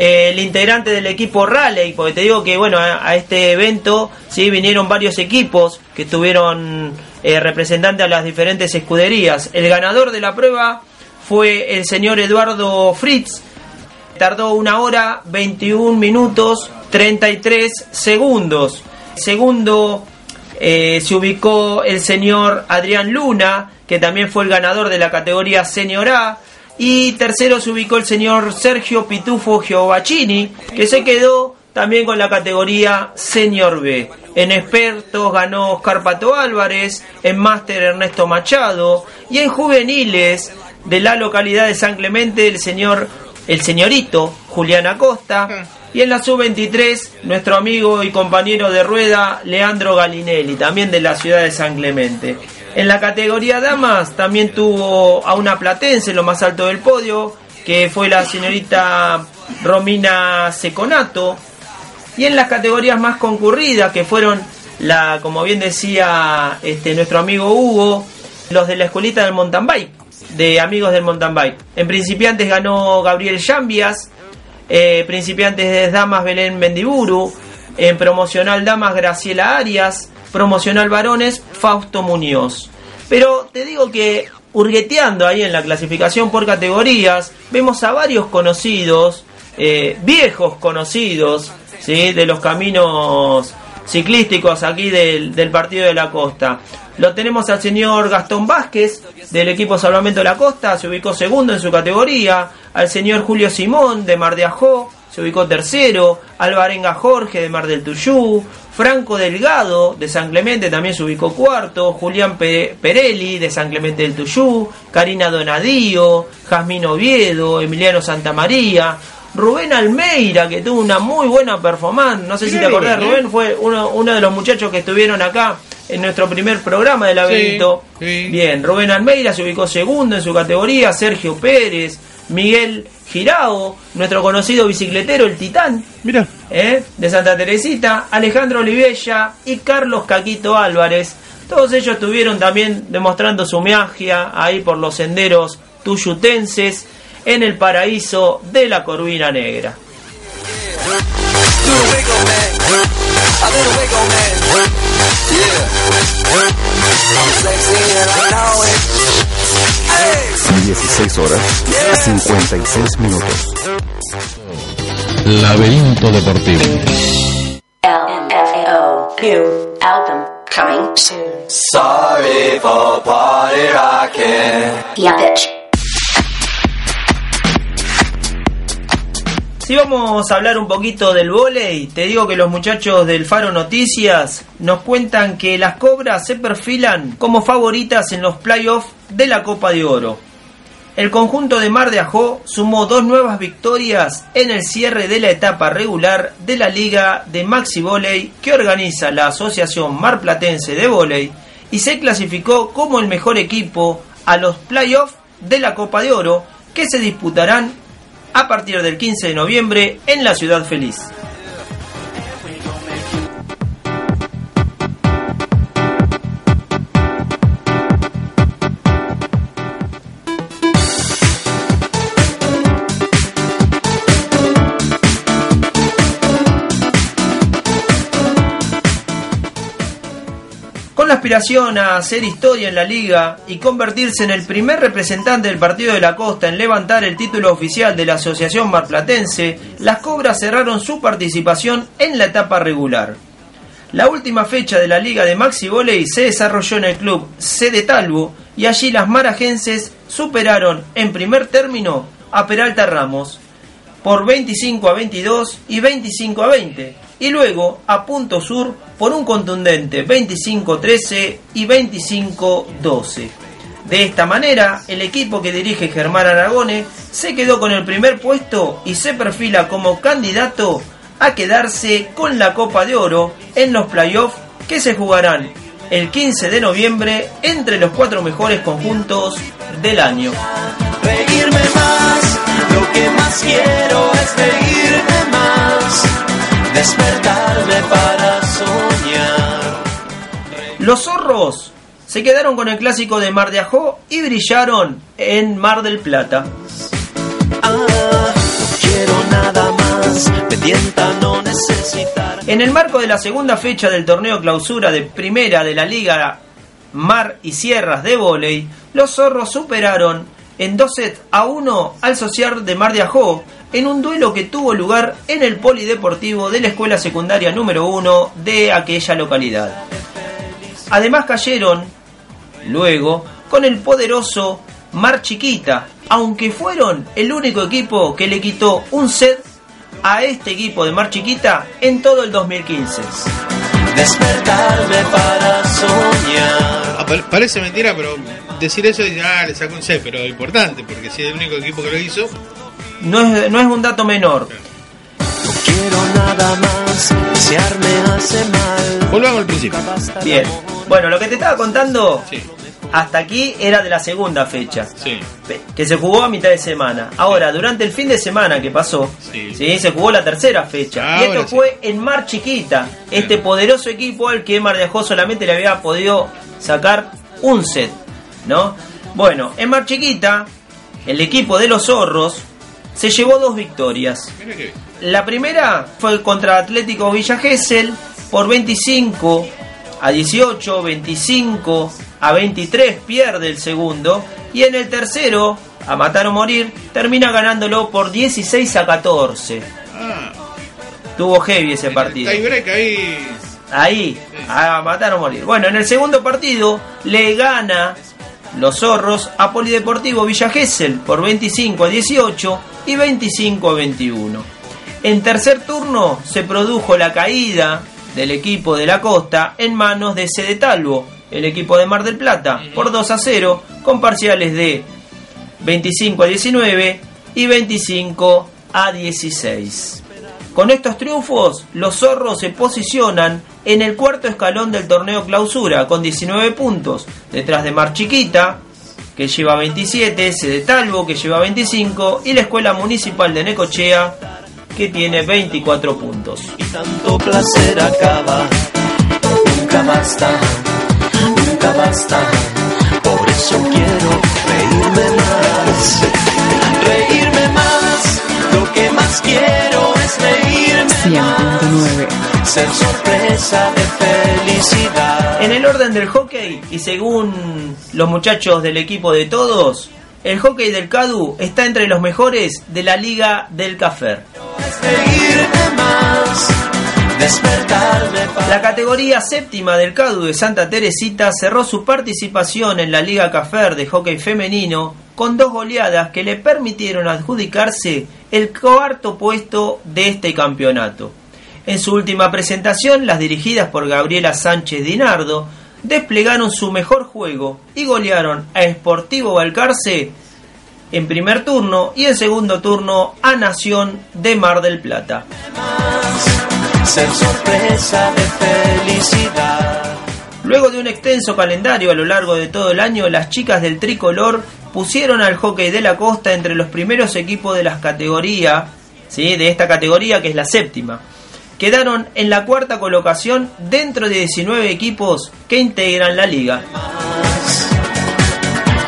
el integrante del equipo Raleigh, porque te digo que bueno, a, este evento sí vinieron varios equipos que estuvieron eh, representantes a las diferentes escuderías. El ganador de la prueba fue el señor Eduardo Fritz, tardó una hora 21 minutos 33 segundos. Segundo eh, se ubicó el señor Adrián Luna, que también fue el ganador de la categoría Senior A. Y tercero se ubicó el señor Sergio Pitufo Giovacchini, que se quedó también con la categoría Senior B. En expertos ganó Oscar Pato Álvarez, en máster Ernesto Machado y en juveniles de la localidad de San Clemente el señor el señorito Julián Acosta y en la sub-23 nuestro amigo y compañero de rueda Leandro Galinelli, también de la ciudad de San Clemente. En la categoría damas también tuvo a una platense en lo más alto del podio, que fue la señorita Romina Seconato. Y en las categorías más concurridas, que fueron la, como bien decía este, nuestro amigo Hugo, los de la escuelita del mountain bike, de amigos del mountain bike. En principiantes ganó Gabriel Chambias, eh, principiantes de damas Belén Mendiburu, en promocional damas Graciela Arias, promocional varones Fausto Muñoz. Pero te digo que hurgueteando ahí en la clasificación por categorías, vemos a varios conocidos, eh, viejos conocidos, ¿sí? de los caminos ciclísticos aquí del, del Partido de la Costa. Lo tenemos al señor Gastón Vázquez del equipo Salvamento de la Costa, se ubicó segundo en su categoría. Al señor Julio Simón de Mar de Ajó, se ubicó tercero. Alvarenga Jorge de Mar del Tuyú. Franco Delgado de San Clemente también se ubicó cuarto. Julián Pe- Perelli de San Clemente del Tuyú. Karina Donadío. Jazmín Oviedo. Emiliano Santamaría. Rubén Almeida, que tuvo una muy buena performance. No sé si te acordás, Rubén, ¿eh? Rubén fue uno, uno de los muchachos que estuvieron acá en nuestro primer programa de laberinto. Bien, Rubén Almeida se ubicó segundo en su categoría, Sergio Pérez, Miguel Girao, nuestro conocido bicicletero, el Titán, Mira, ¿eh? de Santa Teresita, Alejandro Olivella y Carlos Caquito Álvarez. Todos ellos estuvieron también demostrando su magia ahí por los senderos tuyutenses en el paraíso de la Corvina Negra. 16 horas 56 minutos. Laberinto Deportivo. LMFAO. New album coming soon. Sorry for party rocking. Yeah, bitch. Si vamos a hablar un poquito del vóley, te digo que los muchachos del Faro Noticias nos cuentan que las Cobras se perfilan como favoritas en los playoffs de la Copa de Oro. El conjunto de Mar de Ajó sumó dos nuevas victorias en el cierre de la etapa regular de la Liga de Maxi Volley que organiza la Asociación Marplatense de Volley y se clasificó como el mejor equipo a los playoffs de la Copa de Oro que se disputarán a partir del 15 de noviembre en la Ciudad Feliz. La aspiración a hacer historia en la liga y convertirse en el primer representante del Partido de la Costa en levantar el título oficial de la Asociación Marplatense, las Cobras cerraron su participación en la etapa regular. La última fecha de la Liga de Maxi Volley se desarrolló en el club C de Talbo y allí las marajenses superaron en primer término a Peralta Ramos por 25 a 22 y 25 a 20 y luego a Punto Sur por un contundente 25 13 y 25 12. De esta manera, el equipo que dirige Germán Aragone se quedó con el primer puesto y se perfila como candidato a quedarse con la Copa de Oro en los playoffs que se jugarán el 15 de noviembre entre los cuatro mejores conjuntos del año. Más, lo que más quiero es más, despertarme para soñar. Los zorros se quedaron con el clásico de Mar de Ajó y brillaron en Mar del Plata. Ah, no quiero nada más me tienta no necesitar. En el marco de la segunda fecha del torneo clausura de primera de la Liga Mar y Sierras de Voley, los zorros superaron en dos sets a uno al social de Mar de Ajó en un duelo que tuvo lugar en el polideportivo de la escuela secundaria número uno de aquella localidad. Además cayeron, luego, con el poderoso Mar Chiquita, aunque fueron el único equipo que le quitó un set a este equipo de Mar Chiquita en todo el 2015. Despertarme para soñar. Ah, pa- Parece mentira, pero decir eso y ah, le sacó un C, pero importante, porque si es el único equipo que lo hizo, No es, no es un dato menor. Quiero nada más, hace mal. volvamos al principio. Bien. Bueno, lo que te estaba contando hasta aquí era de la segunda fecha. Que se jugó a mitad de semana. Ahora, durante el fin de semana que pasó, sí. se jugó la tercera fecha. y esto sí. fue en Mar Chiquita. Este poderoso equipo al que Mar de Ajó solamente le había podido sacar un set. ¿No? Bueno, en Mar Chiquita, el equipo de los zorros se llevó dos victorias. La primera fue contra Atlético Villa Gesell por 25 a 18, 25 a 23 pierde el segundo y en el tercero, a matar o morir, termina ganándolo por 16 a 14. Ah, Tuvo heavy ese partido. ahí. Ahí, a matar o morir. Bueno, en el segundo partido le gana los zorros a Polideportivo Villa Gesell por 25 a 18 y 25 a 21. En tercer turno se produjo la caída del equipo de la costa en manos de Sede Talvo, el equipo de Mar del Plata, por 2 a 0, con parciales de 25 a 19 y 25 a 16. Con estos triunfos, los zorros se posicionan en el cuarto escalón del torneo clausura con 19 puntos, detrás de Mar Chiquita, que lleva 27, Sede Talvo, que lleva 25, y la Escuela Municipal de Necochea, que tiene 24 puntos. Tanto placer acaba, nunca basta, nunca basta. Por eso quiero reírme más, reírme más. Lo que más quiero es reírme más, ser sorpresa de felicidad. En el orden del hockey, y según los muchachos del equipo de todos, el hockey del CADU está entre los mejores de la Liga del Cafer. La categoría séptima del CADU de Santa Teresita cerró su participación en la Liga Cafer de hockey femenino con dos goleadas que le permitieron adjudicarse el cuarto puesto de este campeonato. En su última presentación, las dirigidas por Gabriela Sánchez Dinardo desplegaron su mejor juego y golearon a Sportivo Balcarce en primer turno y en segundo turno a Nación de Mar del Plata. Luego de un extenso calendario a lo largo de todo el año, las chicas del tricolor pusieron al hockey de la costa entre los primeros equipos de las categorías, ¿sí? de esta categoría que es la séptima. Quedaron en la cuarta colocación dentro de 19 equipos que integran la liga.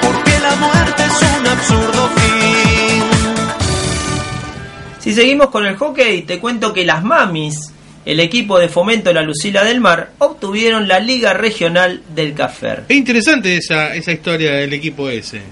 Porque la muerte es un absurdo fin. Si seguimos con el hockey, te cuento que las mamis, el equipo de fomento La Lucila del Mar, obtuvieron la liga regional del Cafer. Es interesante esa, esa historia del equipo ese.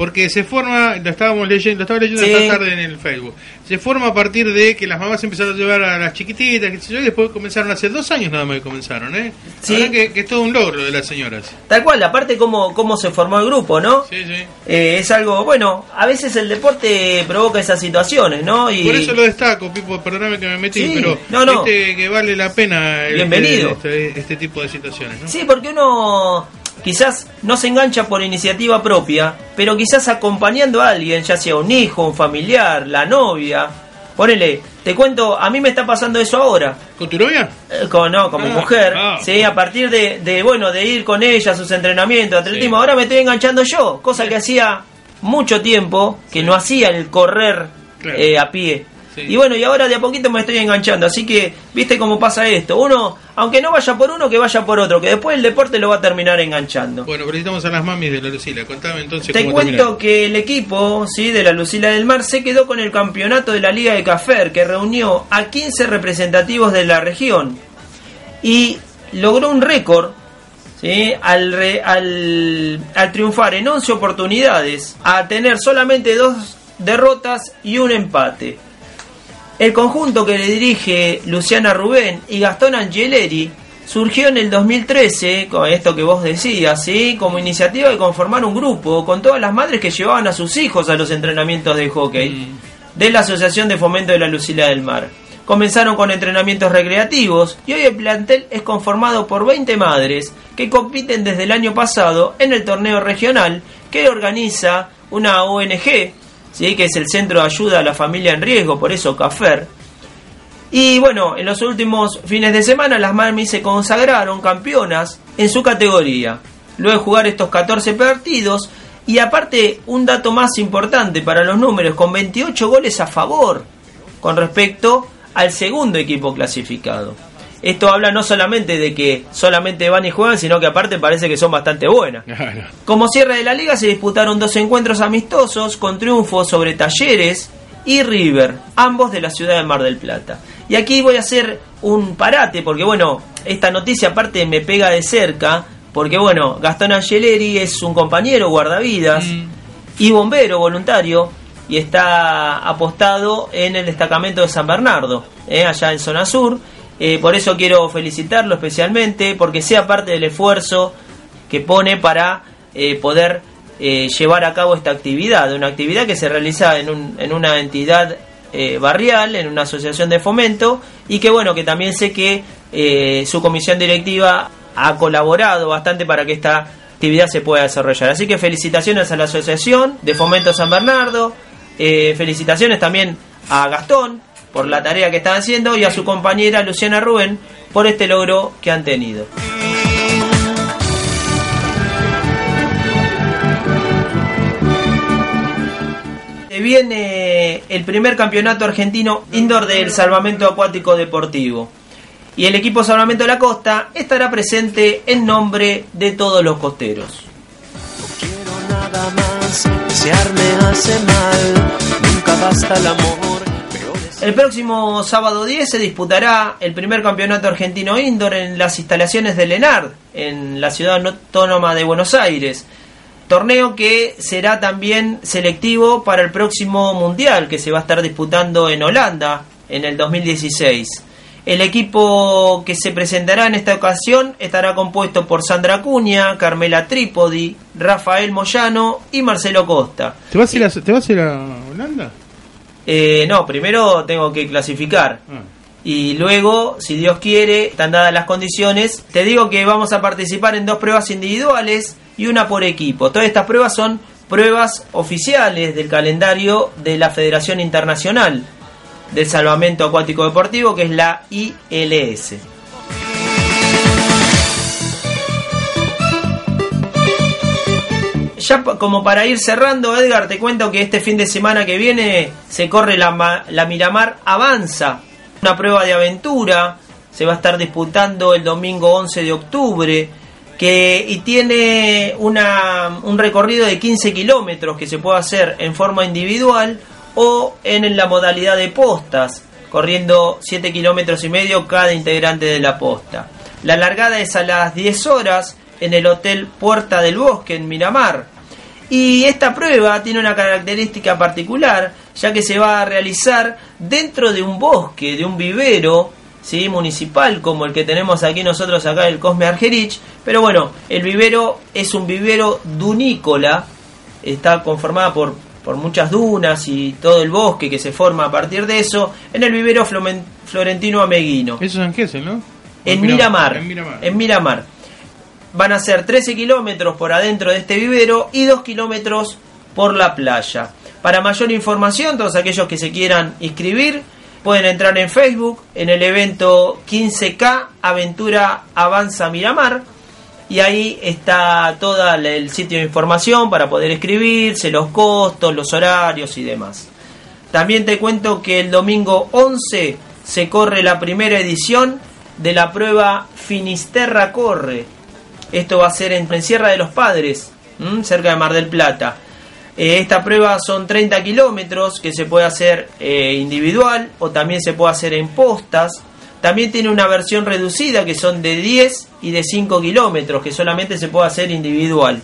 Porque se forma, lo estábamos leyendo, lo estaba leyendo Sí. esta tarde en el Facebook. Se forma a partir de que las mamás empezaron a llevar a las chiquititas, qué sé yo, y después comenzaron hace dos años nada más que comenzaron, ¿eh? Sí. La que, que es todo un logro de las señoras. Tal cual, aparte cómo, cómo se formó el grupo, ¿no? Sí, sí. Eh, es algo, bueno, a veces el deporte provoca esas situaciones, ¿no? Y Por eso lo destaco, Pipo, perdóname que me metí, Sí, pero no, no. que vale la pena el- Bienvenido. Este, este tipo de situaciones, ¿no? Sí, porque uno quizás no se engancha por iniciativa propia, pero quizás acompañando a alguien, ya sea un hijo, un familiar, la novia. Ponele, te cuento, a mí me está pasando eso ahora. ¿Con tu novia? Eh, con, no, con mi Ah, mujer. ah. Sí, a partir de, de, bueno, de ir con ella a sus entrenamientos, atletismo. Ahora me estoy enganchando yo, cosa que hacía mucho tiempo que no hacía el correr Claro. eh, a pie. Y bueno, y ahora de a poquito me estoy enganchando. Así que, viste cómo pasa esto. Uno, aunque no vaya por uno, que vaya por otro. Que después el deporte lo va a terminar enganchando. Bueno, felicitamos a las mamis de la Lucila. Contame entonces Te cómo cuento que el equipo ¿sí? de la Lucila del Mar se quedó con el campeonato de la Liga de Cafer, que reunió a 15 representativos de la región y logró un récord ¿sí? al, re- al, al triunfar en 11 oportunidades, a tener solamente dos derrotas y un empate. El conjunto que le dirige Luciana Rubén y Gastón Angeleri surgió en el 2013, con esto que vos decías, ¿sí? como iniciativa de conformar un grupo con todas las madres que llevaban a sus hijos a los entrenamientos de hockey de la Asociación de Fomento de la Lucila del Mar. Comenzaron con entrenamientos recreativos y hoy el plantel es conformado por 20 madres que compiten desde el año pasado en el torneo regional que organiza una ONG, ¿sí? que es el Centro de Ayuda a la Familia en Riesgo, por eso CAFER. Y bueno, en los últimos fines de semana las Mamis se consagraron campeonas en su categoría. Luego de jugar estos 14 partidos y aparte un dato más importante para los números, con 28 goles a favor con respecto al segundo equipo clasificado. Esto habla no solamente de que solamente van y juegan, sino que aparte parece que son bastante buenas. Como cierre de la liga se disputaron dos encuentros amistosos con triunfos sobre Talleres y River, ambos de la ciudad de Mar del Plata. Y aquí voy a hacer un parate porque bueno, esta noticia aparte me pega de cerca porque bueno, Gastón Angeleri es un compañero guardavidas y bombero voluntario y está apostado en el destacamento de San Bernardo, eh, allá en zona sur. Eh, por eso quiero felicitarlo especialmente porque sea parte del esfuerzo que pone para eh, poder eh, llevar a cabo esta actividad, una actividad que se realiza en, un- en una entidad eh, barrial, en una asociación de fomento y que bueno, que también sé que su comisión directiva ha colaborado bastante para que esta actividad se pueda desarrollar. Así que felicitaciones a la asociación de fomento San Bernardo, felicitaciones también a Gastón por la tarea que están haciendo y a su compañera Luciana Rubén por este logro que han tenido. Viene el primer campeonato argentino indoor del salvamento acuático deportivo. Y el equipo Salvamento de la Costa estará presente en nombre de todos los costeros. Nada más, desear me hace mal, nunca basta el amor. El próximo sábado 10 se disputará el primer campeonato argentino indoor en las instalaciones de Lenard, en la ciudad autónoma de Buenos Aires. Torneo que será también selectivo para el próximo mundial que se va a estar disputando en Holanda en el 2016. El equipo que se presentará en esta ocasión estará compuesto por Sandra Cuña, Carmela Trípodi, Rafael Moyano y Marcelo Costa. ¿Te vas a ir a, te vas a, ir a Holanda? Eh, no, primero tengo que clasificar. Y luego, si Dios quiere, están dadas las condiciones, te digo que vamos a participar en dos pruebas individuales y una por equipo. Todas estas pruebas son pruebas oficiales del calendario de la Federación Internacional del Salvamento Acuático Deportivo, que es la ILS. Ya como para ir cerrando, Edgar, te cuento que este fin de semana que viene se corre la, la Miramar Avanza, una prueba de aventura, se va a estar disputando el domingo 11 de octubre, que, y tiene una, un recorrido de 15 kilómetros que se puede hacer en forma individual o en la modalidad de postas, corriendo 7 kilómetros y medio cada integrante de la posta. La largada es a las 10 horas en el Hotel Puerta del Bosque en Miramar. Y esta prueba tiene una característica particular, ya que se va a realizar dentro de un bosque, de un vivero ¿sí? municipal, como el que tenemos aquí nosotros acá en el Cosme Argerich. Pero bueno, el vivero es un vivero dunícola, está conformada por, por muchas dunas y todo el bosque que se forma a partir de eso, en el vivero Florentino Ameguino. Eso es en Gesell, ¿no? En Miramar. En Miramar. En Miramar. Van a ser 13 kilómetros por adentro de este vivero y 2 kilómetros por la playa. Para mayor información, todos aquellos que se quieran inscribir, pueden entrar en Facebook en el evento 15K Aventura Avanza Miramar. Y ahí está todo el sitio de información para poder inscribirse, los costos, los horarios y demás. También te cuento que el domingo 11 se corre la primera edición de la prueba Finisterra Corre. Esto va a ser en Sierra de los Padres, cerca de Mar del Plata. Eh, esta prueba son 30 kilómetros que se puede hacer eh, individual o también se puede hacer en postas. También tiene una versión reducida que son de 10 y de 5 kilómetros que solamente se puede hacer individual.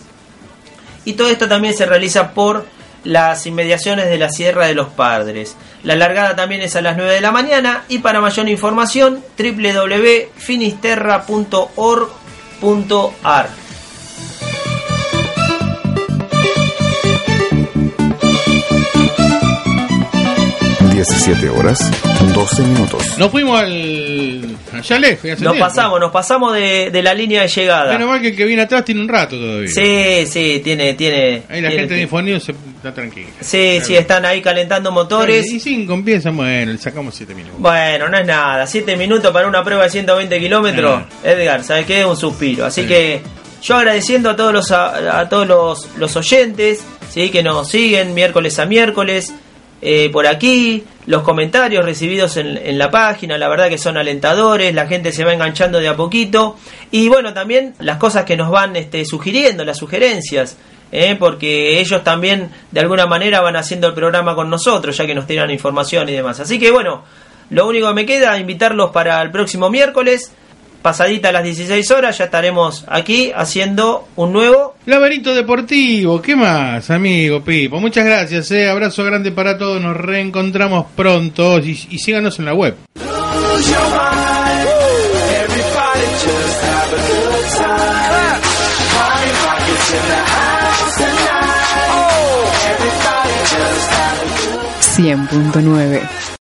Y todo esto también se realiza por las inmediaciones de la Sierra de los Padres. La largada también es a las 9 de la mañana y para mayor información www.finisterra.org.ar 17 horas, 12 minutos. Nos fuimos al. allá lejos. hace Nos tiempo. pasamos, nos pasamos de, de la línea de llegada. Menos mal que el que viene atrás tiene un rato todavía. Sí, sí, tiene, tiene. Ahí la tiene gente de tiempo. Infonido se está tranquila. Sí, sí, están ahí calentando motores. Y cinco empiezan, bueno, le sacamos siete minutos. Bueno, no es nada. Siete minutos para una prueba de 120 kilómetros. Edgar, ¿sabes qué? Un suspiro. Así Sí. que yo agradeciendo a todos los a, a todos los, los oyentes, sí, que nos siguen miércoles a miércoles eh, por aquí, los comentarios recibidos en, la página, la verdad que son alentadores, la gente se va enganchando de a poquito y bueno también las cosas que nos van este, sugiriendo, las sugerencias. eh, porque ellos también de alguna manera van haciendo el programa con nosotros, ya que nos tiran información y demás. Así que bueno, lo único que me queda es invitarlos para el próximo miércoles, pasadita a las 16 horas, ya estaremos aquí haciendo un nuevo Laberinto Deportivo, ¿qué más, amigo Pipo? Muchas gracias, eh. abrazo grande para todos, nos reencontramos pronto y, y síganos en la web. Lose your mind. Everybody just have a good time. Party rockets in the house tonight. Oh, everybody just have a good 100.9